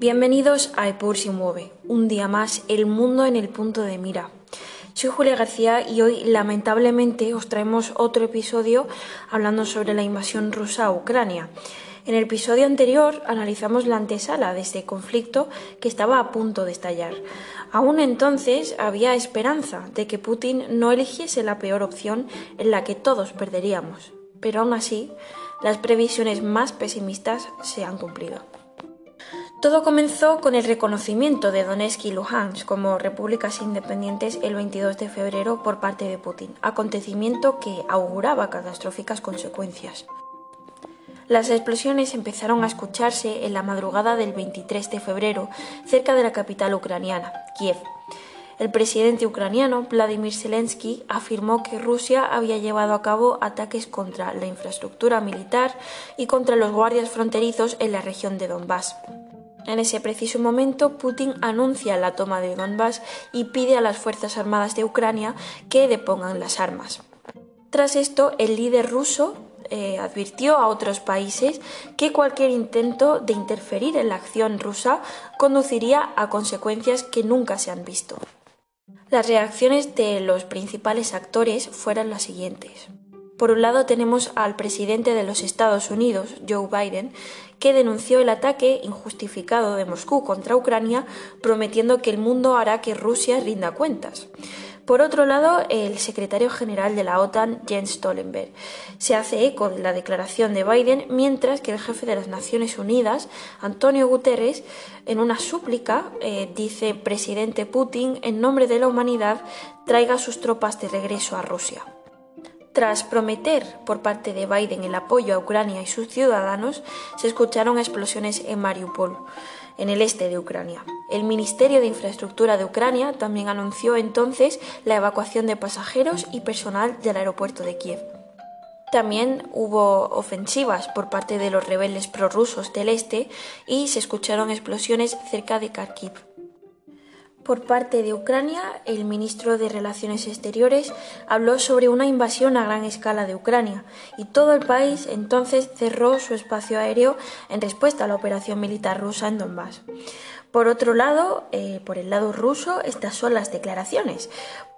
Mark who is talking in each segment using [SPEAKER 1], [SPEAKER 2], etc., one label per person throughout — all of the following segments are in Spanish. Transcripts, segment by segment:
[SPEAKER 1] Bienvenidos a Epur se mueve, un día más, el mundo en el punto de mira. Soy Julia García y hoy lamentablemente os traemos otro episodio hablando sobre la invasión rusa a Ucrania. En el episodio anterior analizamos la antesala de este conflicto que estaba a punto de estallar. Aún entonces había esperanza de que Putin no eligiese la peor opción en la que todos perderíamos. Pero aún así, las previsiones más pesimistas se han cumplido. Todo comenzó con el reconocimiento de Donetsk y Luhansk como repúblicas independientes el 22 de febrero por parte de Putin, acontecimiento que auguraba catastróficas consecuencias. Las explosiones empezaron a escucharse en la madrugada del 23 de febrero cerca de la capital ucraniana, Kiev. El presidente ucraniano Vladimir Zelensky afirmó que Rusia había llevado a cabo ataques contra la infraestructura militar y contra los guardias fronterizos en la región de Donbass. En ese preciso momento, Putin anuncia la toma de Donbass y pide a las Fuerzas Armadas de Ucrania que depongan las armas. Tras esto, el líder ruso eh, advirtió a otros países que cualquier intento de interferir en la acción rusa conduciría a consecuencias que nunca se han visto. Las reacciones de los principales actores fueron las siguientes. Por un lado tenemos al presidente de los Estados Unidos, Joe Biden, que denunció el ataque injustificado de Moscú contra Ucrania, prometiendo que el mundo hará que Rusia rinda cuentas. Por otro lado, el secretario general de la OTAN, Jens Stoltenberg, se hace eco de la declaración de Biden, mientras que el jefe de las Naciones Unidas, Antonio Guterres, en una súplica, eh, dice presidente Putin, en nombre de la humanidad, traiga sus tropas de regreso a Rusia. Tras prometer por parte de Biden el apoyo a Ucrania y sus ciudadanos, se escucharon explosiones en Mariupol en el este de Ucrania. El Ministerio de Infraestructura de Ucrania también anunció entonces la evacuación de pasajeros y personal del aeropuerto de Kiev. También hubo ofensivas por parte de los rebeldes prorrusos del este y se escucharon explosiones cerca de Kharkiv. Por parte de Ucrania, el ministro de Relaciones Exteriores habló sobre una invasión a gran escala de Ucrania y todo el país entonces cerró su espacio aéreo en respuesta a la operación militar rusa en Donbass. Por otro lado, eh, por el lado ruso, estas son las declaraciones.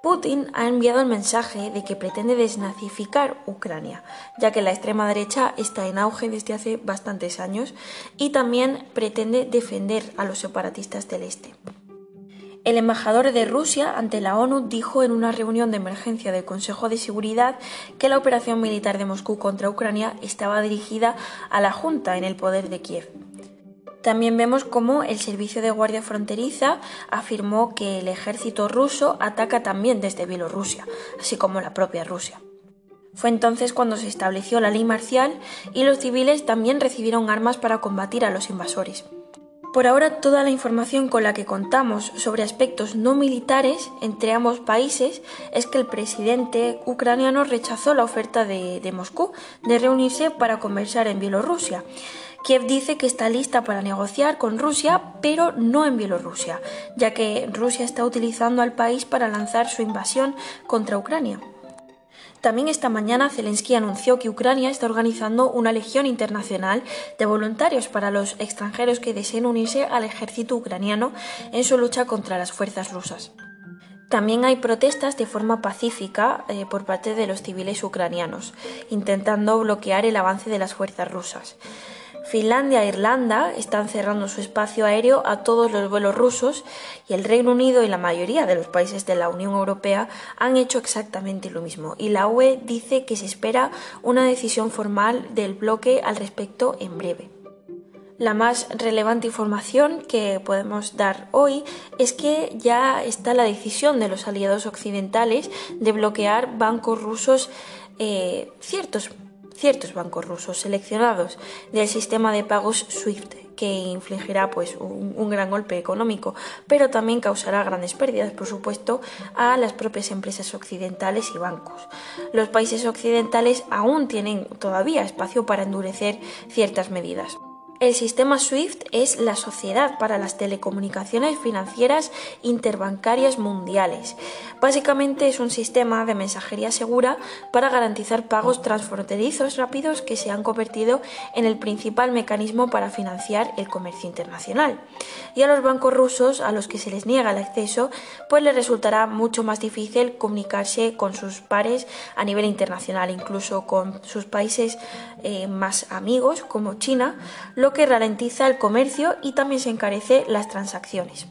[SPEAKER 1] Putin ha enviado el mensaje de que pretende desnazificar Ucrania, ya que la extrema derecha está en auge desde hace bastantes años y también pretende defender a los separatistas del este. El embajador de Rusia ante la ONU dijo en una reunión de emergencia del Consejo de Seguridad que la operación militar de Moscú contra Ucrania estaba dirigida a la Junta en el poder de Kiev. También vemos cómo el Servicio de Guardia Fronteriza afirmó que el ejército ruso ataca también desde Bielorrusia, así como la propia Rusia. Fue entonces cuando se estableció la ley marcial y los civiles también recibieron armas para combatir a los invasores. Por ahora toda la información con la que contamos sobre aspectos no militares entre ambos países es que el presidente ucraniano rechazó la oferta de, Moscú de reunirse para conversar en Bielorrusia. Kiev dice que está lista para negociar con Rusia, pero no en Bielorrusia, ya que Rusia está utilizando al país para lanzar su invasión contra Ucrania. También esta mañana Zelensky anunció que Ucrania está organizando una legión internacional de voluntarios para los extranjeros que deseen unirse al ejército ucraniano en su lucha contra las fuerzas rusas. También hay protestas de forma pacífica eh, por parte de los civiles ucranianos, intentando bloquear el avance de las fuerzas rusas. Finlandia e Irlanda están cerrando su espacio aéreo a todos los vuelos rusos y el Reino Unido y la mayoría de los países de la Unión Europea han hecho exactamente lo mismo. Y la UE dice que se espera una decisión formal del bloque al respecto en breve. La más relevante información que podemos dar hoy es que ya está la decisión de los aliados occidentales de bloquear bancos rusos eh, ciertos ciertos bancos rusos seleccionados del sistema de pagos SWIFT que infligirá pues un, gran golpe económico, pero también causará grandes pérdidas, por supuesto, a las propias empresas occidentales y bancos. Los países occidentales aún tienen todavía espacio para endurecer ciertas medidas. El sistema SWIFT es la Sociedad para las Telecomunicaciones Financieras Interbancarias Mundiales. Básicamente es un sistema de mensajería segura para garantizar pagos transfronterizos rápidos que se han convertido en el principal mecanismo para financiar el comercio internacional. Y a los bancos rusos a los que se les niega el acceso, pues les resultará mucho más difícil comunicarse con sus pares a nivel internacional, incluso con sus países eh, más amigos como China, que ralentiza el comercio y también se encarece las transacciones.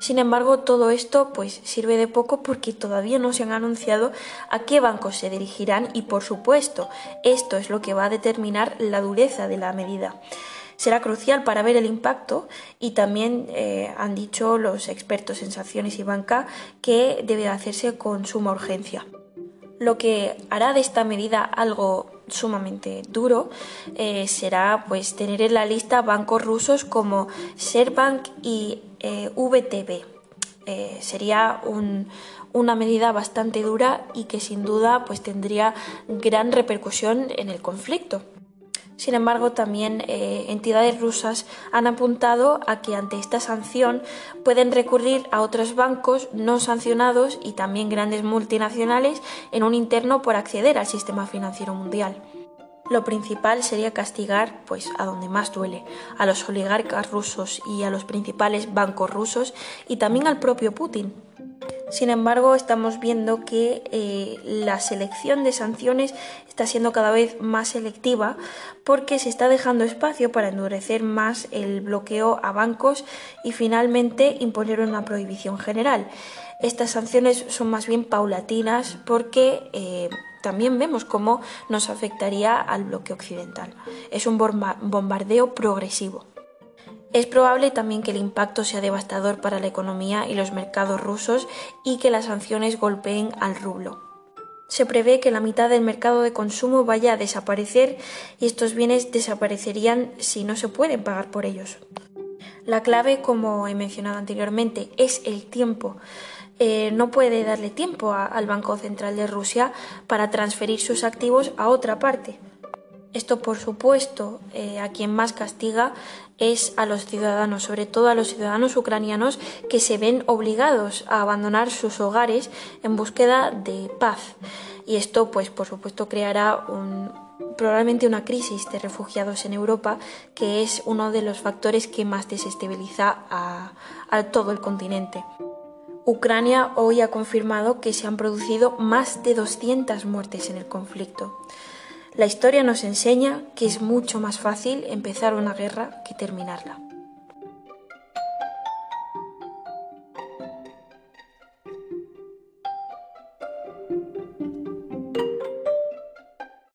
[SPEAKER 1] Sin embargo, todo esto pues sirve de poco porque todavía no se han anunciado a qué bancos se dirigirán y por supuesto, esto es lo que va a determinar la dureza de la medida. Será crucial para ver el impacto y también eh, han dicho los expertos en sanciones y banca que debe hacerse con suma urgencia. Lo que hará de esta medida algo sumamente duro eh, será pues tener en la lista bancos rusos como Serbank y eh, VTB. Eh, sería una medida bastante dura y que sin duda pues tendría gran repercusión en el conflicto. Sin embargo, también eh, entidades rusas han apuntado a que ante esta sanción pueden recurrir a otros bancos no sancionados y también grandes multinacionales en un interno por acceder al sistema financiero mundial. Lo principal sería castigar, pues, a donde más duele, a los oligarcas rusos y a los principales bancos rusos y también al propio Putin, sin embargo, estamos viendo que eh, la selección de sanciones está siendo cada vez más selectiva porque se está dejando espacio para endurecer más el bloqueo a bancos y finalmente imponer una prohibición general. Estas sanciones son más bien paulatinas porque eh, también vemos cómo nos afectaría al bloqueo occidental. Es un bombardeo progresivo. Es probable también que el impacto sea devastador para la economía y los mercados rusos y que las sanciones golpeen al rublo. Se prevé que la mitad del mercado de consumo vaya a desaparecer y estos bienes desaparecerían si no se pueden pagar por ellos. La clave, como he mencionado anteriormente, es el tiempo. Eh, no puede darle tiempo al Banco Central de Rusia para transferir sus activos a otra parte. Esto, por supuesto, eh, a quien más castiga es a los ciudadanos, sobre todo a los ciudadanos ucranianos que se ven obligados a abandonar sus hogares en búsqueda de paz. Y esto, pues, por supuesto, creará probablemente una crisis de refugiados en Europa, que es uno de los factores que más desestabiliza a todo el continente. Ucrania hoy ha confirmado que se han producido más de 200 muertes en el conflicto. La historia nos enseña que es mucho más fácil empezar una guerra que terminarla.